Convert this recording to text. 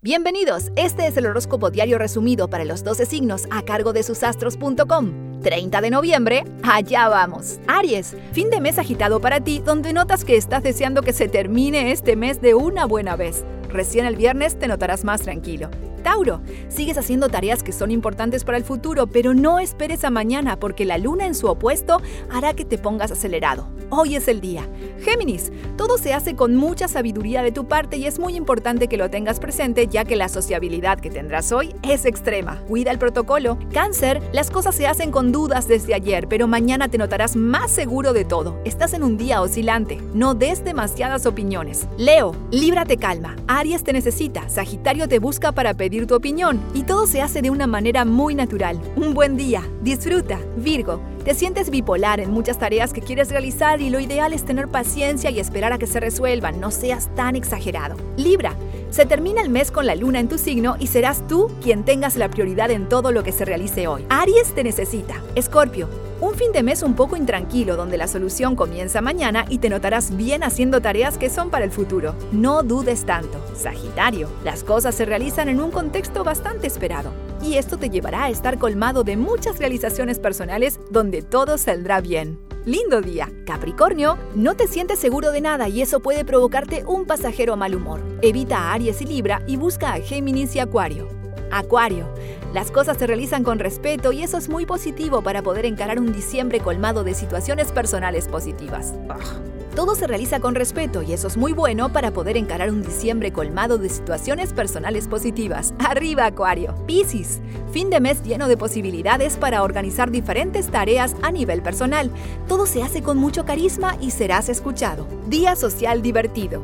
Bienvenidos, este es el horóscopo diario resumido para los 12 signos a cargo de susastros.com. 30 de noviembre, allá vamos. Aries, fin de mes agitado para ti donde notas que estás deseando que se termine este mes de una buena vez. Recién el viernes te notarás más tranquilo. Tauro, sigues haciendo tareas que son importantes para el futuro, pero no esperes a mañana porque la luna en su opuesto hará que te pongas acelerado. Hoy es el día. Géminis, todo se hace con mucha sabiduría de tu parte y es muy importante que lo tengas presente ya que la sociabilidad que tendrás hoy es extrema. Cuida el protocolo. Cáncer, las cosas se hacen con dudas desde ayer, pero mañana te notarás más seguro de todo. Estás en un día oscilante. No des demasiadas opiniones. Leo, líbrate calma. Aries te necesita. Sagitario te busca para pedir tu opinión y todo se hace de una manera muy natural. Un buen día, disfruta. Virgo, te sientes bipolar en muchas tareas que quieres realizar y lo ideal es tener paciencia y esperar a que se resuelvan, no seas tan exagerado. Libra, se termina el mes con la luna en tu signo y serás tú quien tengas la prioridad en todo lo que se realice hoy. Aries te necesita. Escorpio, un fin de mes un poco intranquilo donde la solución comienza mañana y te notarás bien haciendo tareas que son para el futuro. No dudes tanto. Sagitario, las cosas se realizan en un contexto bastante esperado. Y esto te llevará a estar colmado de muchas realizaciones personales donde todo saldrá bien. Lindo día. Capricornio, no te sientes seguro de nada y eso puede provocarte un pasajero mal humor. Evita a Aries y Libra y busca a Géminis y Acuario. Acuario. Las cosas se realizan con respeto y eso es muy positivo para poder encarar un diciembre colmado de situaciones personales positivas. Todo se realiza con respeto y eso es muy bueno para poder encarar un diciembre colmado de situaciones personales positivas. Arriba, Acuario. Piscis. Fin de mes lleno de posibilidades para organizar diferentes tareas a nivel personal. Todo se hace con mucho carisma y serás escuchado. Día social divertido.